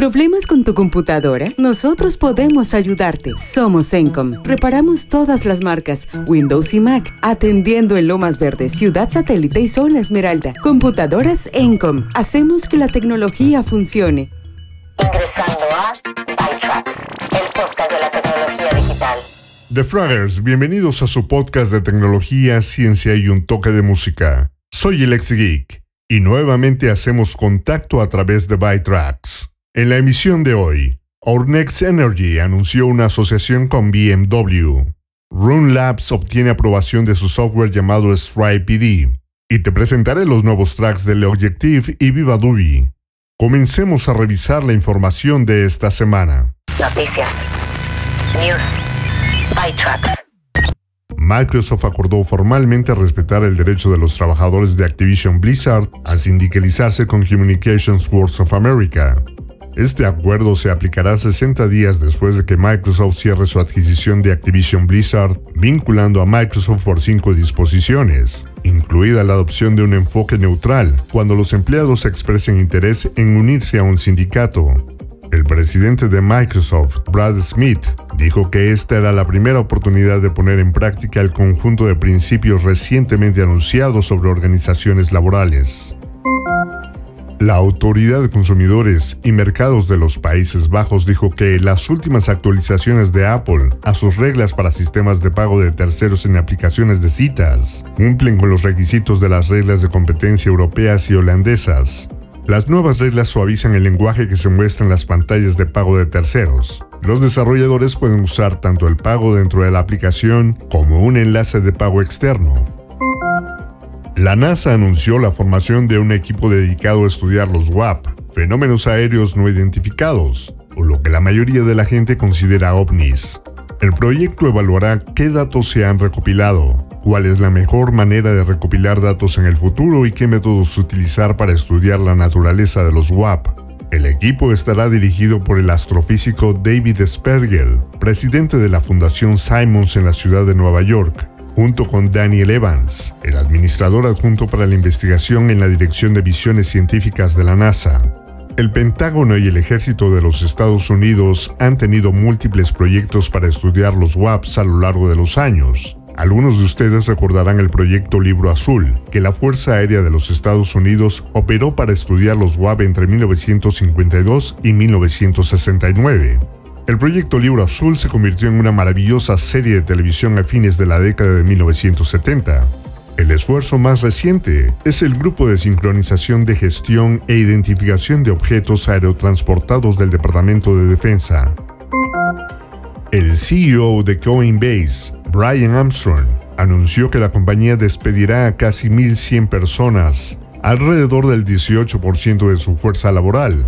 ¿Problemas con tu computadora? Nosotros podemos ayudarte. Somos Encom. Reparamos todas las marcas, Windows y Mac, atendiendo en Lomas Verdes, Ciudad Satélite y Zona Esmeralda. Computadoras Encom. Hacemos que la tecnología funcione. Ingresando a ByTrax, el podcast de la tecnología digital. The Fraggers, bienvenidos a su podcast de tecnología, ciencia y un toque de música. Soy el ex geek y nuevamente hacemos contacto a través de ByTrax. En la emisión de hoy, Ornex Energy anunció una asociación con BMW. Rune Labs obtiene aprobación de su software llamado Stripe PD. Y te presentaré los nuevos tracks de Objective y Viva Dubi. Comencemos a revisar la información de esta semana. Noticias. News. Microsoft acordó formalmente respetar el derecho de los trabajadores de Activision Blizzard a sindicalizarse con Communications Works of America. Este acuerdo se aplicará 60 días después de que Microsoft cierre su adquisición de Activision Blizzard, vinculando a Microsoft por cinco disposiciones, incluida la adopción de un enfoque neutral cuando los empleados expresen interés en unirse a un sindicato. El presidente de Microsoft, Brad Smith, dijo que esta era la primera oportunidad de poner en práctica el conjunto de principios recientemente anunciados sobre organizaciones laborales. La Autoridad de Consumidores y Mercados de los Países Bajos dijo que las últimas actualizaciones de Apple a sus reglas para sistemas de pago de terceros en aplicaciones de citas cumplen con los requisitos de las reglas de competencia europeas y holandesas. Las nuevas reglas suavizan el lenguaje que se muestra en las pantallas de pago de terceros. Los desarrolladores pueden usar tanto el pago dentro de la aplicación como un enlace de pago externo. La NASA anunció la formación de un equipo dedicado a estudiar los WAP, fenómenos aéreos no identificados, o lo que la mayoría de la gente considera ovnis. El proyecto evaluará qué datos se han recopilado, cuál es la mejor manera de recopilar datos en el futuro y qué métodos utilizar para estudiar la naturaleza de los WAP. El equipo estará dirigido por el astrofísico David Spergel, presidente de la Fundación Simons en la ciudad de Nueva York, junto con Daniel Evans, el administrador adjunto para la investigación en la Dirección de Visiones Científicas de la NASA. El Pentágono y el Ejército de los Estados Unidos han tenido múltiples proyectos para estudiar los WAPs a lo largo de los años. Algunos de ustedes recordarán el proyecto Libro Azul, que la Fuerza Aérea de los Estados Unidos operó para estudiar los WAP entre 1952 y 1969. El proyecto Libro Azul se convirtió en una maravillosa serie de televisión a fines de la década de 1970. El esfuerzo más reciente es el Grupo de Sincronización de Gestión e Identificación de Objetos Aerotransportados del Departamento de Defensa. El CEO de Coinbase, Brian Armstrong, anunció que la compañía despedirá a casi 1.100 personas, alrededor del 18% de su fuerza laboral,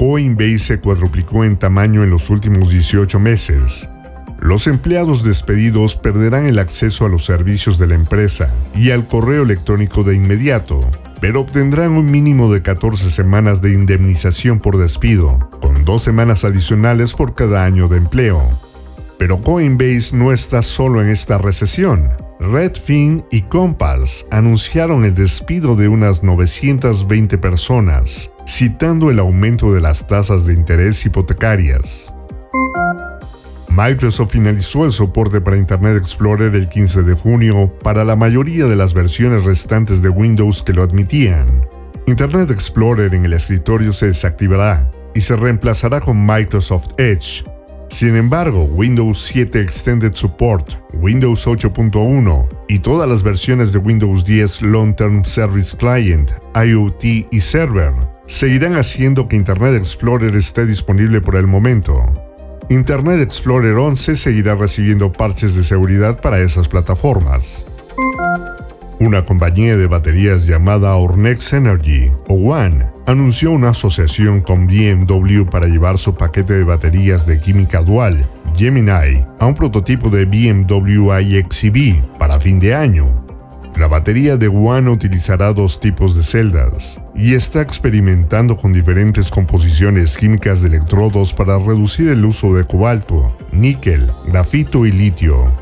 Coinbase se cuadruplicó en tamaño en los últimos 18 meses. Los empleados despedidos perderán el acceso a los servicios de la empresa y al correo electrónico de inmediato, pero obtendrán un mínimo de 14 semanas de indemnización por despido, con dos semanas adicionales por cada año de empleo. Pero Coinbase no está solo en esta recesión. Redfin y Compass anunciaron el despido de unas 920 personas, citando el aumento de las tasas de interés hipotecarias. Microsoft finalizó el soporte para Internet Explorer el 15 de junio para la mayoría de las versiones restantes de Windows que lo admitían. Internet Explorer en el escritorio se desactivará y se reemplazará con Microsoft Edge, sin embargo, Windows 7 Extended Support, Windows 8.1 y todas las versiones de Windows 10 Long Term Service Client, IoT y Server seguirán haciendo que Internet Explorer esté disponible por el momento. Internet Explorer 11 seguirá recibiendo parches de seguridad para esas plataformas. Una compañía de baterías llamada Ornex Energy, o One, anunció una asociación con BMW para llevar su paquete de baterías de química dual, Gemini, a un prototipo de BMW iXEV para fin de año. La batería de One utilizará dos tipos de celdas y está experimentando con diferentes composiciones químicas de electrodos para reducir el uso de cobalto, níquel, grafito y litio.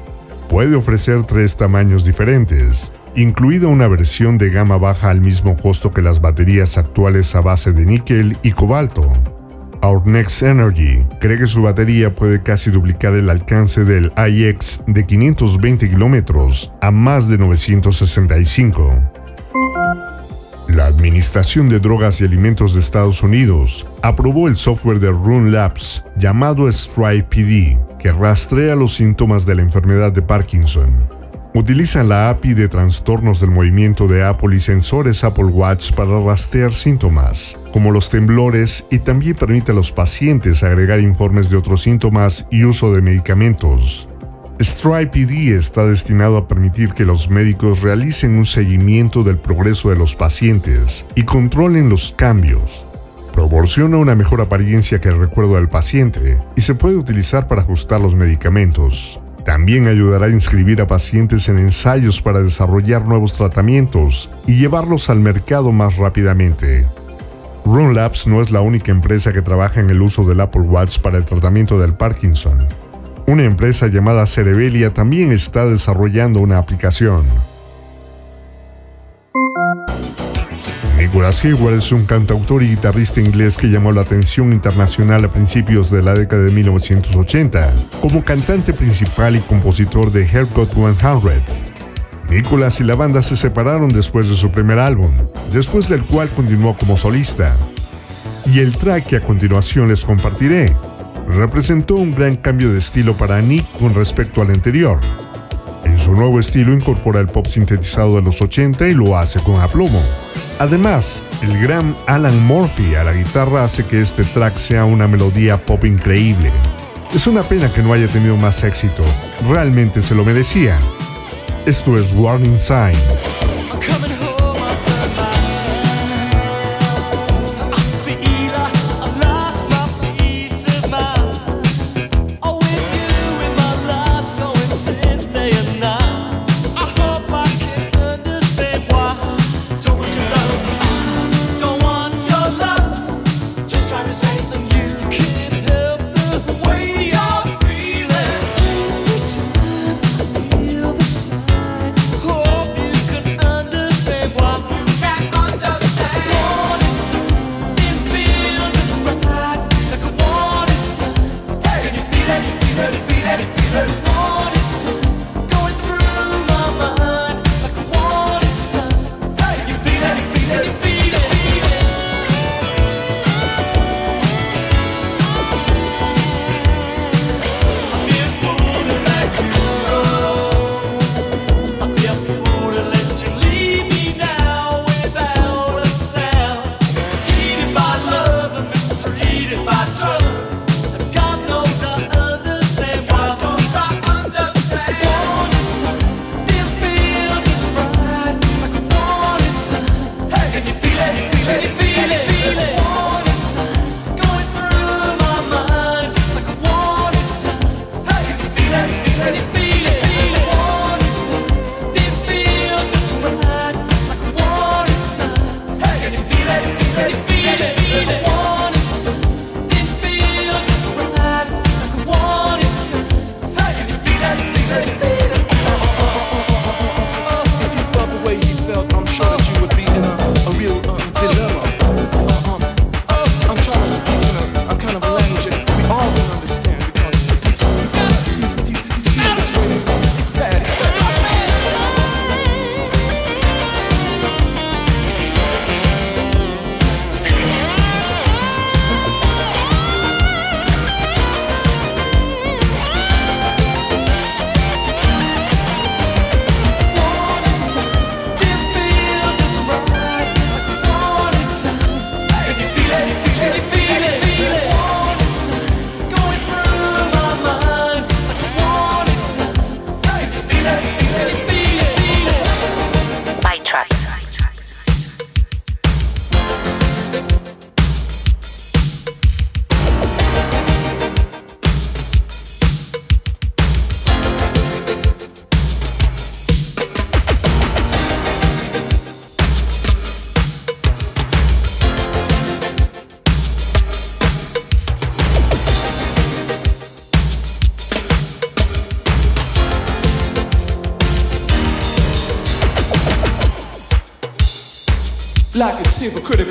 Puede ofrecer tres tamaños diferentes, incluida una versión de gama baja al mismo costo que las baterías actuales a base de níquel y cobalto. Our Next Energy cree que su batería puede casi duplicar el alcance del iX de 520 kilómetros a más de 965. La Administración de Drogas y Alimentos de Estados Unidos aprobó el software de Rune Labs llamado Stripe PD, que rastrea los síntomas de la enfermedad de Parkinson. Utilizan la API de trastornos del movimiento de Apple y sensores Apple Watch para rastrear síntomas, como los temblores, y también permite a los pacientes agregar informes de otros síntomas y uso de medicamentos. Stripe ID está destinado a permitir que los médicos realicen un seguimiento del progreso de los pacientes y controlen los cambios. Proporciona una mejor apariencia que el recuerdo del paciente y se puede utilizar para ajustar los medicamentos. También ayudará a inscribir a pacientes en ensayos para desarrollar nuevos tratamientos y llevarlos al mercado más rápidamente. Run Labs no es la única empresa que trabaja en el uso del Apple Watch para el tratamiento del Parkinson. Una empresa llamada Cerebelia también está desarrollando una aplicación. Nicholas Hayward es un cantautor y guitarrista inglés que llamó la atención internacional a principios de la década de 1980 como cantante principal y compositor de Haircut 100. Nicholas y la banda se separaron después de su primer álbum, después del cual continuó como solista. Y el track que a continuación les compartiré representó un gran cambio de estilo para Nick con respecto al anterior. En su nuevo estilo incorpora el pop sintetizado de los 80 y lo hace con aplomo. Además, el gran Alan Murphy a la guitarra hace que este track sea una melodía pop increíble. Es una pena que no haya tenido más éxito, realmente se lo merecía. Esto es Warning Sign.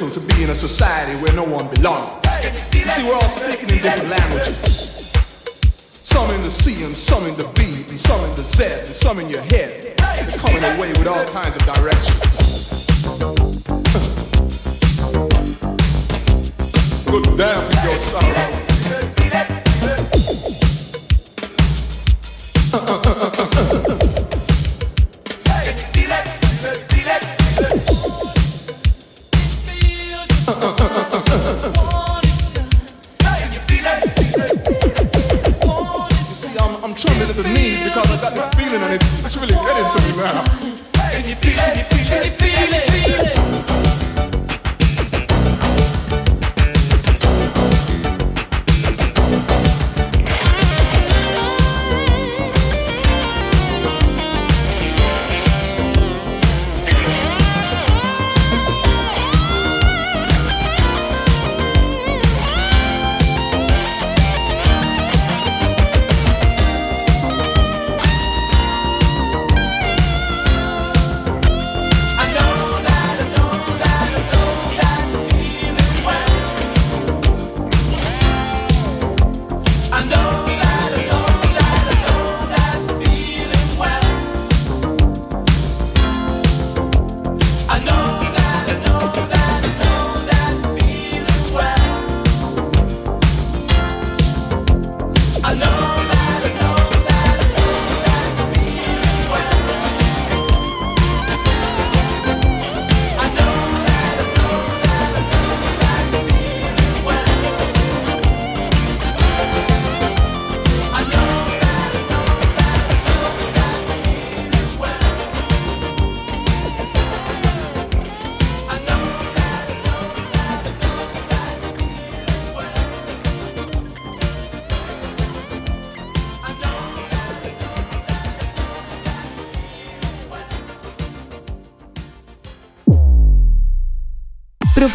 Like to be in a society where no one belongs. See, we're all speaking in different languages. Some in the C and some in the B and some in the Z and some in your head. They're coming away with all kinds of directions. And it's, it's really getting to me now.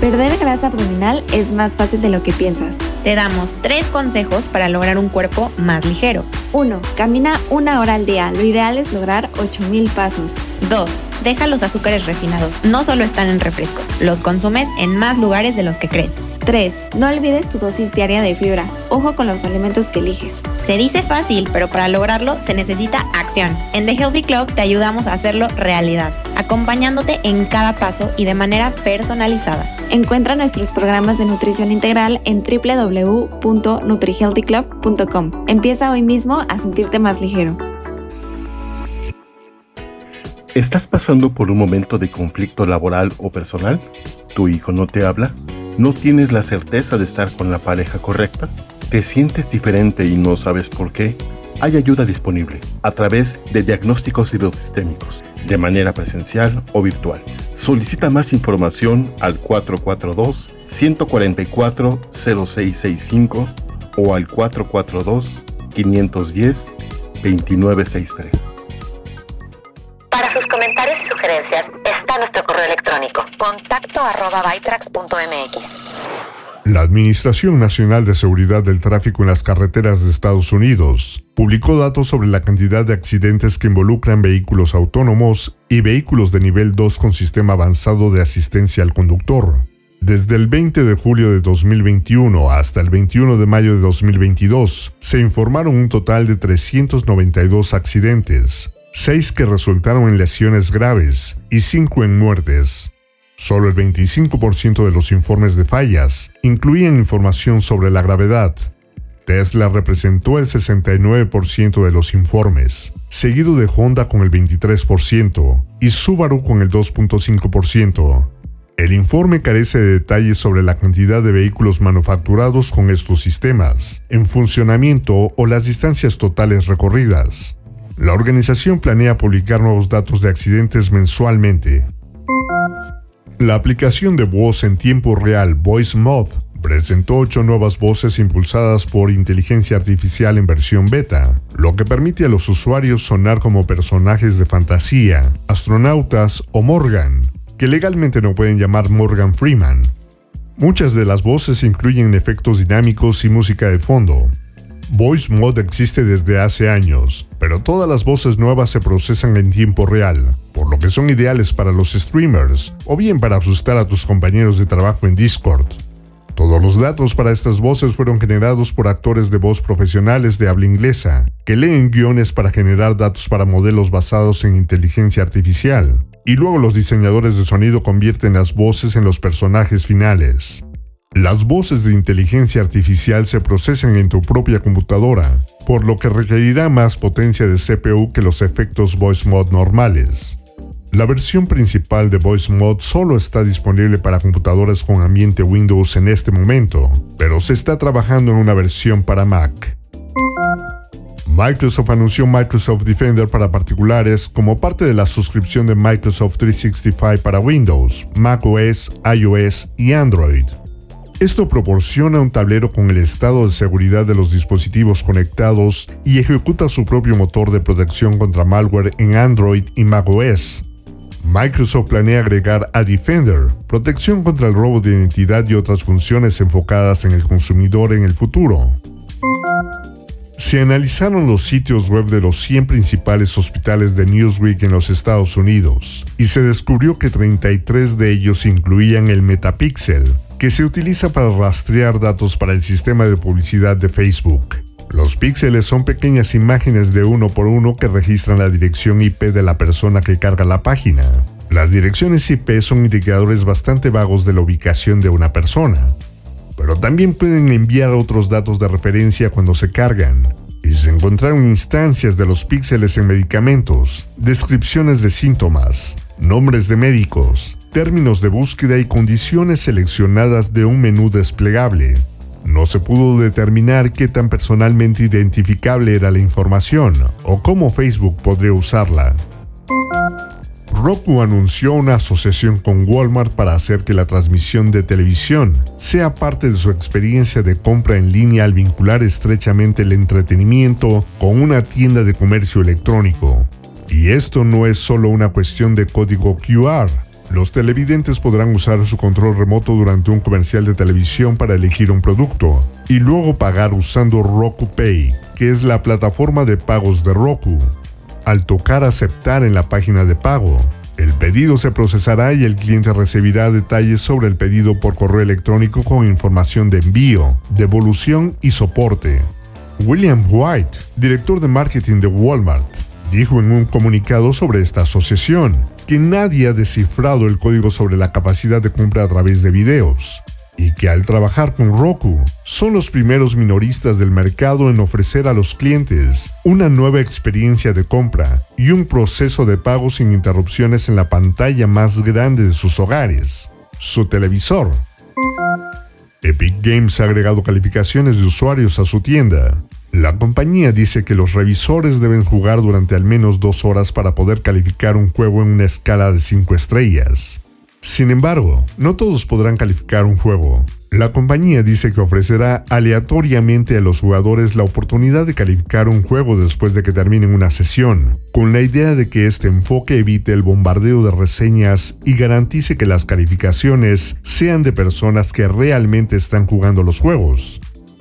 Perder grasa abdominal es más fácil de lo que piensas. Te damos tres consejos para lograr un cuerpo más ligero. 1. Camina una hora al día. Lo ideal es lograr 8000 pasos. 2. Deja los azúcares refinados. No solo están en refrescos, los consumes en más lugares de los que crees. 3. No olvides tu dosis diaria de fibra. Ojo con los alimentos que eliges. Se dice fácil, pero para lograrlo se necesita acción. En The Healthy Club te ayudamos a hacerlo realidad, acompañándote en cada paso y de manera personalizada. Encuentra nuestros programas de nutrición integral en www.nutrihealthyclub.com. Empieza hoy mismo a sentirte más ligero. ¿Estás pasando por un momento de conflicto laboral o personal? ¿Tu hijo no te habla? ¿No tienes la certeza de estar con la pareja correcta? ¿Te sientes diferente y no sabes por qué? Hay ayuda disponible a través de diagnósticos hidrosistémicos, de manera presencial o virtual. Solicita más información al 442-144-0665 o al 442-510-2963. Para sus comentarios y sugerencias está nuestro correo electrónico contacto arroba. La Administración Nacional de Seguridad del Tráfico en las Carreteras de Estados Unidos publicó datos sobre la cantidad de accidentes que involucran vehículos autónomos y vehículos de nivel 2 con sistema avanzado de asistencia al conductor. Desde el 20 de julio de 2021 hasta el 21 de mayo de 2022, se informaron un total de 392 accidentes, 6 que resultaron en lesiones graves y 5 en muertes. Solo el 25% de los informes de fallas incluían información sobre la gravedad. Tesla representó el 69% de los informes, seguido de Honda con el 23% y Subaru con el 2.5%. El informe carece de detalles sobre la cantidad de vehículos manufacturados con estos sistemas, en funcionamiento o las distancias totales recorridas. La organización planea publicar nuevos datos de accidentes mensualmente. La aplicación de voz en tiempo real Voice Mod presentó ocho nuevas voces impulsadas por inteligencia artificial en versión beta, lo que permite a los usuarios sonar como personajes de fantasía, astronautas o Morgan, que legalmente no pueden llamar Morgan Freeman. Muchas de las voces incluyen efectos dinámicos y música de fondo, Voice Mod existe desde hace años, pero todas las voces nuevas se procesan en tiempo real, por lo que son ideales para los streamers o bien para asustar a tus compañeros de trabajo en Discord. Todos los datos para estas voces fueron generados por actores de voz profesionales de habla inglesa, que leen guiones para generar datos para modelos basados en inteligencia artificial, y luego los diseñadores de sonido convierten las voces en los personajes finales. Las voces de inteligencia artificial se procesan en tu propia computadora, por lo que requerirá más potencia de CPU que los efectos Voice Mod normales. La versión principal de Voice Mod solo está disponible para computadoras con ambiente Windows en este momento, pero se está trabajando en una versión para Mac. Microsoft anunció Microsoft Defender para particulares como parte de la suscripción de Microsoft 365 para Windows, macOS, iOS y Android. Esto proporciona un tablero con el estado de seguridad de los dispositivos conectados y ejecuta su propio motor de protección contra malware en Android y macOS. Microsoft planea agregar a Defender, protección contra el robo de identidad y otras funciones enfocadas en el consumidor en el futuro. Se analizaron los sitios web de los 100 principales hospitales de Newsweek en los Estados Unidos y se descubrió que 33 de ellos incluían el Metapixel, que se utiliza para rastrear datos para el sistema de publicidad de Facebook. Los píxeles son pequeñas imágenes de uno por uno que registran la dirección IP de la persona que carga la página. Las direcciones IP son indicadores bastante vagos de la ubicación de una persona, pero también pueden enviar otros datos de referencia cuando se cargan. Y se encontraron instancias de los píxeles en medicamentos, descripciones de síntomas, nombres de médicos, términos de búsqueda y condiciones seleccionadas de un menú desplegable. No se pudo determinar qué tan personalmente identificable era la información o cómo Facebook podría usarla. Roku anunció una asociación con Walmart para hacer que la transmisión de televisión sea parte de su experiencia de compra en línea al vincular estrechamente el entretenimiento con una tienda de comercio electrónico. Y esto no es solo una cuestión de código QR. Los televidentes podrán usar su control remoto durante un comercial de televisión para elegir un producto y luego pagar usando Roku Pay, que es la plataforma de pagos de Roku. Al tocar aceptar en la página de pago, el pedido se procesará y el cliente recibirá detalles sobre el pedido por correo electrónico con información de envío, devolución y soporte. William White, director de marketing de Walmart, dijo en un comunicado sobre esta asociación que nadie ha descifrado el código sobre la capacidad de compra a través de videos y que al trabajar con Roku son los primeros minoristas del mercado en ofrecer a los clientes una nueva experiencia de compra y un proceso de pago sin interrupciones en la pantalla más grande de sus hogares, su televisor. Epic Games ha agregado calificaciones de usuarios a su tienda, la compañía dice que los revisores deben jugar durante al menos dos horas para poder calificar un juego en una escala de 5 estrellas. Sin embargo, no todos podrán calificar un juego. La compañía dice que ofrecerá aleatoriamente a los jugadores la oportunidad de calificar un juego después de que terminen una sesión, con la idea de que este enfoque evite el bombardeo de reseñas y garantice que las calificaciones sean de personas que realmente están jugando los juegos,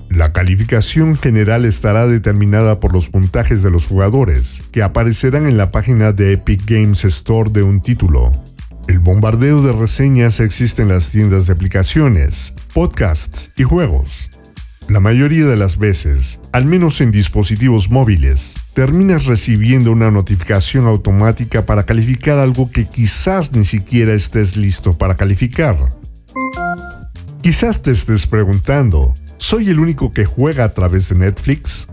la calificación general estará determinada por los puntajes de los jugadores, que aparecerán en la página de Epic Games Store de un título. El bombardeo de reseñas existe en las tiendas de aplicaciones, podcasts y juegos. La mayoría de las veces, al menos en dispositivos móviles, terminas recibiendo una notificación automática para calificar algo que quizás ni siquiera estés listo para calificar. Quizás te estés preguntando, ¿Soy el único que juega a través de Netflix?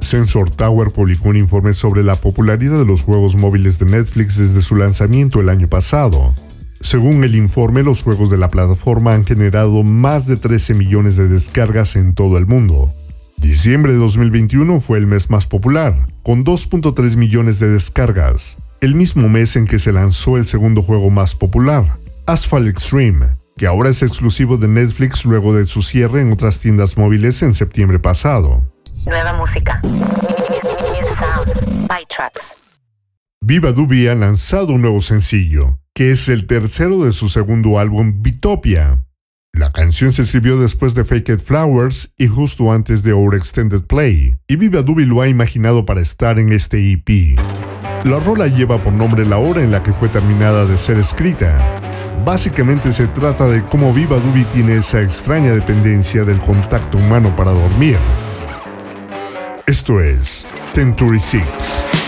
Sensor Tower publicó un informe sobre la popularidad de los juegos móviles de Netflix desde su lanzamiento el año pasado. Según el informe, los juegos de la plataforma han generado más de 13 millones de descargas en todo el mundo. Diciembre de 2021 fue el mes más popular, con 2.3 millones de descargas, el mismo mes en que se lanzó el segundo juego más popular, Asphalt Extreme, que ahora es exclusivo de Netflix luego de su cierre en otras tiendas móviles en septiembre pasado. Nueva música. Viva Dubi ha lanzado un nuevo sencillo, que es el tercero de su segundo álbum Bitopia. La canción se escribió después de Faked Flowers y justo antes de Our Extended Play, y Viva Dubi lo ha imaginado para estar en este EP. La rola lleva por nombre la hora en la que fue terminada de ser escrita, Básicamente se trata de cómo Viva Dubi tiene esa extraña dependencia del contacto humano para dormir. Esto es Century Six.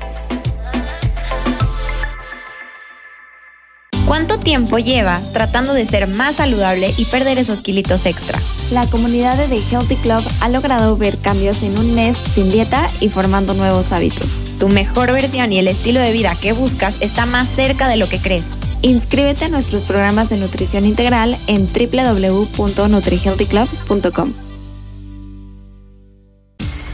¿Cuánto tiempo llevas tratando de ser más saludable y perder esos kilitos extra? la comunidad de The Healthy Club ha logrado ver cambios en un mes sin dieta y formando nuevos hábitos. Tu mejor versión y el estilo de vida que buscas está más cerca de lo que crees. Inscríbete a nuestros programas de nutrición integral en www.nutrihealthyclub.com.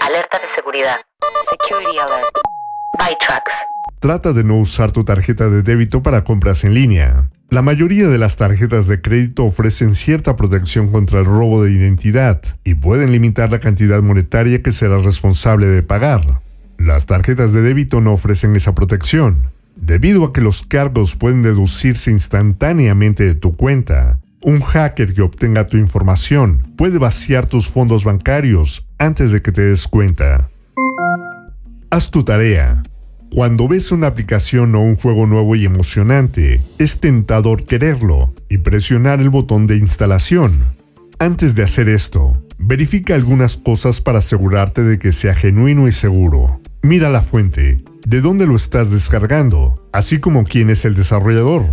Alerta de seguridad. Security alert. ByTrax. Trata de no usar tu tarjeta de débito para compras en línea. La mayoría de las tarjetas de crédito ofrecen cierta protección contra el robo de identidad y pueden limitar la cantidad monetaria que serás responsable de pagar. Las tarjetas de débito no ofrecen esa protección, debido a que los cargos pueden deducirse instantáneamente de tu cuenta. Un hacker que obtenga tu información puede vaciar tus fondos bancarios antes de que te des cuenta. Haz tu tarea. Cuando ves una aplicación o un juego nuevo y emocionante, es tentador quererlo y presionar el botón de instalación. Antes de hacer esto, verifica algunas cosas para asegurarte de que sea genuino y seguro. Mira la fuente, de dónde lo estás descargando, así como quién es el desarrollador.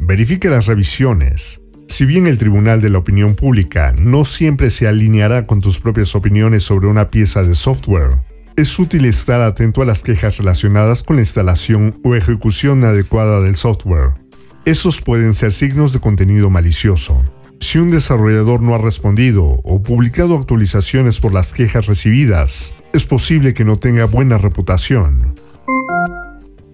Verifica las revisiones. Si bien el Tribunal de la Opinión Pública no siempre se alineará con tus propias opiniones sobre una pieza de software, es útil estar atento a las quejas relacionadas con la instalación o ejecución adecuada del software. Esos pueden ser signos de contenido malicioso. Si un desarrollador no ha respondido o publicado actualizaciones por las quejas recibidas, es posible que no tenga buena reputación.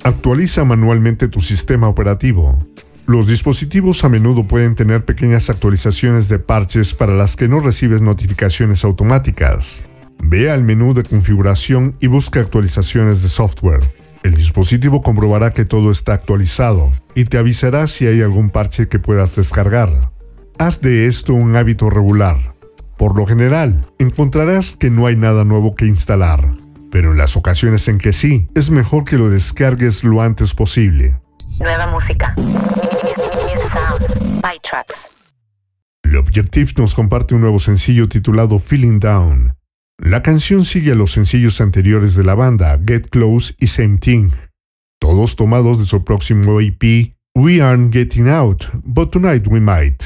Actualiza manualmente tu sistema operativo. Los dispositivos a menudo pueden tener pequeñas actualizaciones de parches para las que no recibes notificaciones automáticas. Ve al menú de configuración y busca actualizaciones de software. El dispositivo comprobará que todo está actualizado y te avisará si hay algún parche que puedas descargar. Haz de esto un hábito regular. Por lo general, encontrarás que no hay nada nuevo que instalar, pero en las ocasiones en que sí, es mejor que lo descargues lo antes posible. Nueva música. New sounds. ByTrax. The Objective nos comparte un nuevo sencillo titulado Feeling Down. La canción sigue a los sencillos anteriores de la banda, Get Close y Same Thing, todos tomados de su próximo EP, We Aren't Getting Out, But Tonight We Might.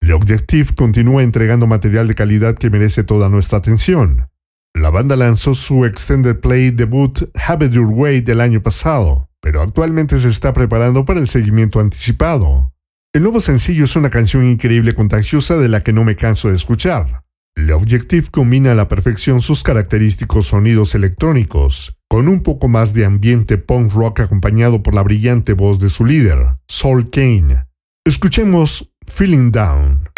The Objective continúa entregando material de calidad que merece toda nuestra atención. La banda lanzó su extended play debut Have It Your Way del año pasado, pero actualmente se está preparando para el seguimiento anticipado. El nuevo sencillo es una canción increíble contagiosa de la que no me canso de escuchar. The Objective combina a la perfección sus característicos sonidos electrónicos, con un poco más de ambiente punk rock acompañado por la brillante voz de su líder, Saul Kane. Escuchemos Feeling Down.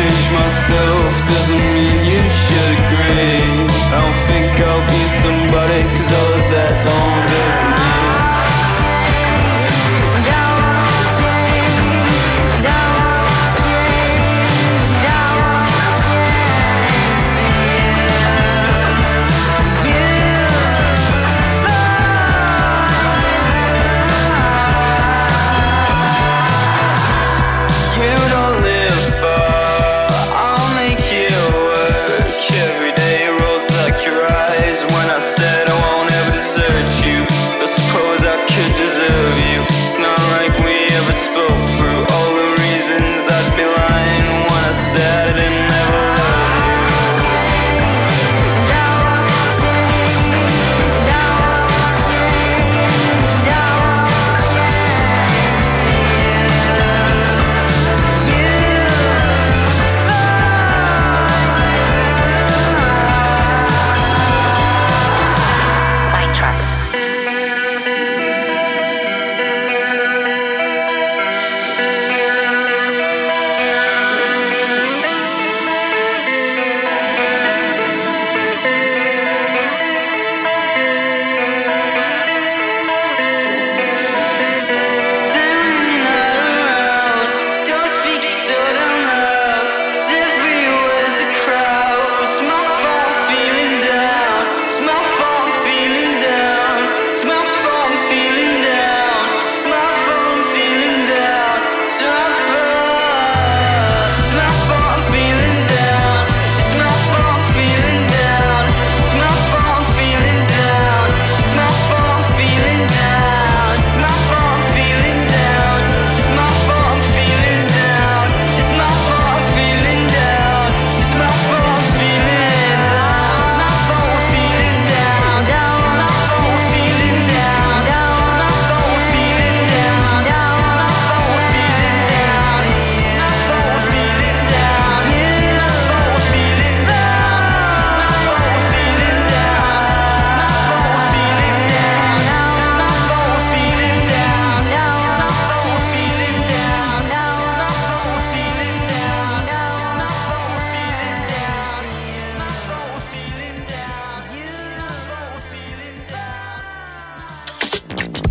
Change myself Doesn't mean you should agree. I don't think I'll be somebody Cause all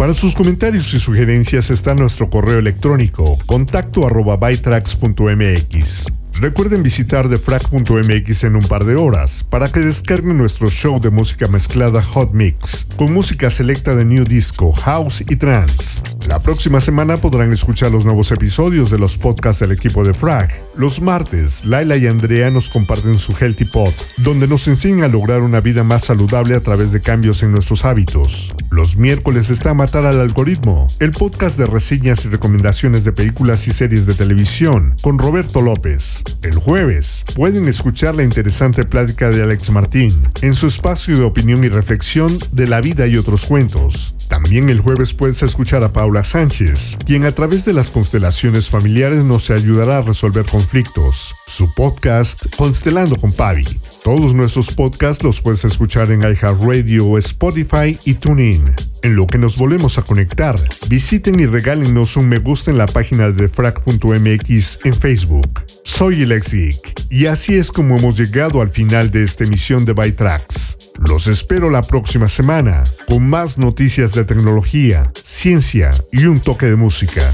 Para sus comentarios y sugerencias está nuestro correo electrónico contacto arroba bytrax.mx. Recuerden visitar defrag.mx en un par de horas para que descarguen nuestro show de música mezclada Hot Mix, con música selecta de New Disco, House y Trance. La próxima semana podrán escuchar los nuevos episodios de los podcasts del equipo de Frag. Los martes, Laila y Andrea nos comparten su Healthy Pod, donde nos enseñan a lograr una vida más saludable a través de cambios en nuestros hábitos. Los miércoles está Matar al Algoritmo, el podcast de reseñas y recomendaciones de películas y series de televisión, con Roberto López. El jueves pueden escuchar la interesante plática de Alex Martín en su espacio de opinión y reflexión de la vida y otros cuentos. También el jueves puedes escuchar a Paula Sánchez, quien a través de las constelaciones familiares nos ayudará a resolver conflictos. Su podcast Constelando con Pavi. Todos nuestros podcasts los puedes escuchar en iHeartRadio, Spotify y TuneIn. En lo que nos volvemos a conectar, visiten y regálenos un me gusta en la página de frac.mx en Facebook. Soy el Geek, y así es como hemos llegado al final de esta emisión de Bytrax. Los espero la próxima semana con más noticias de tecnología, ciencia y un toque de música.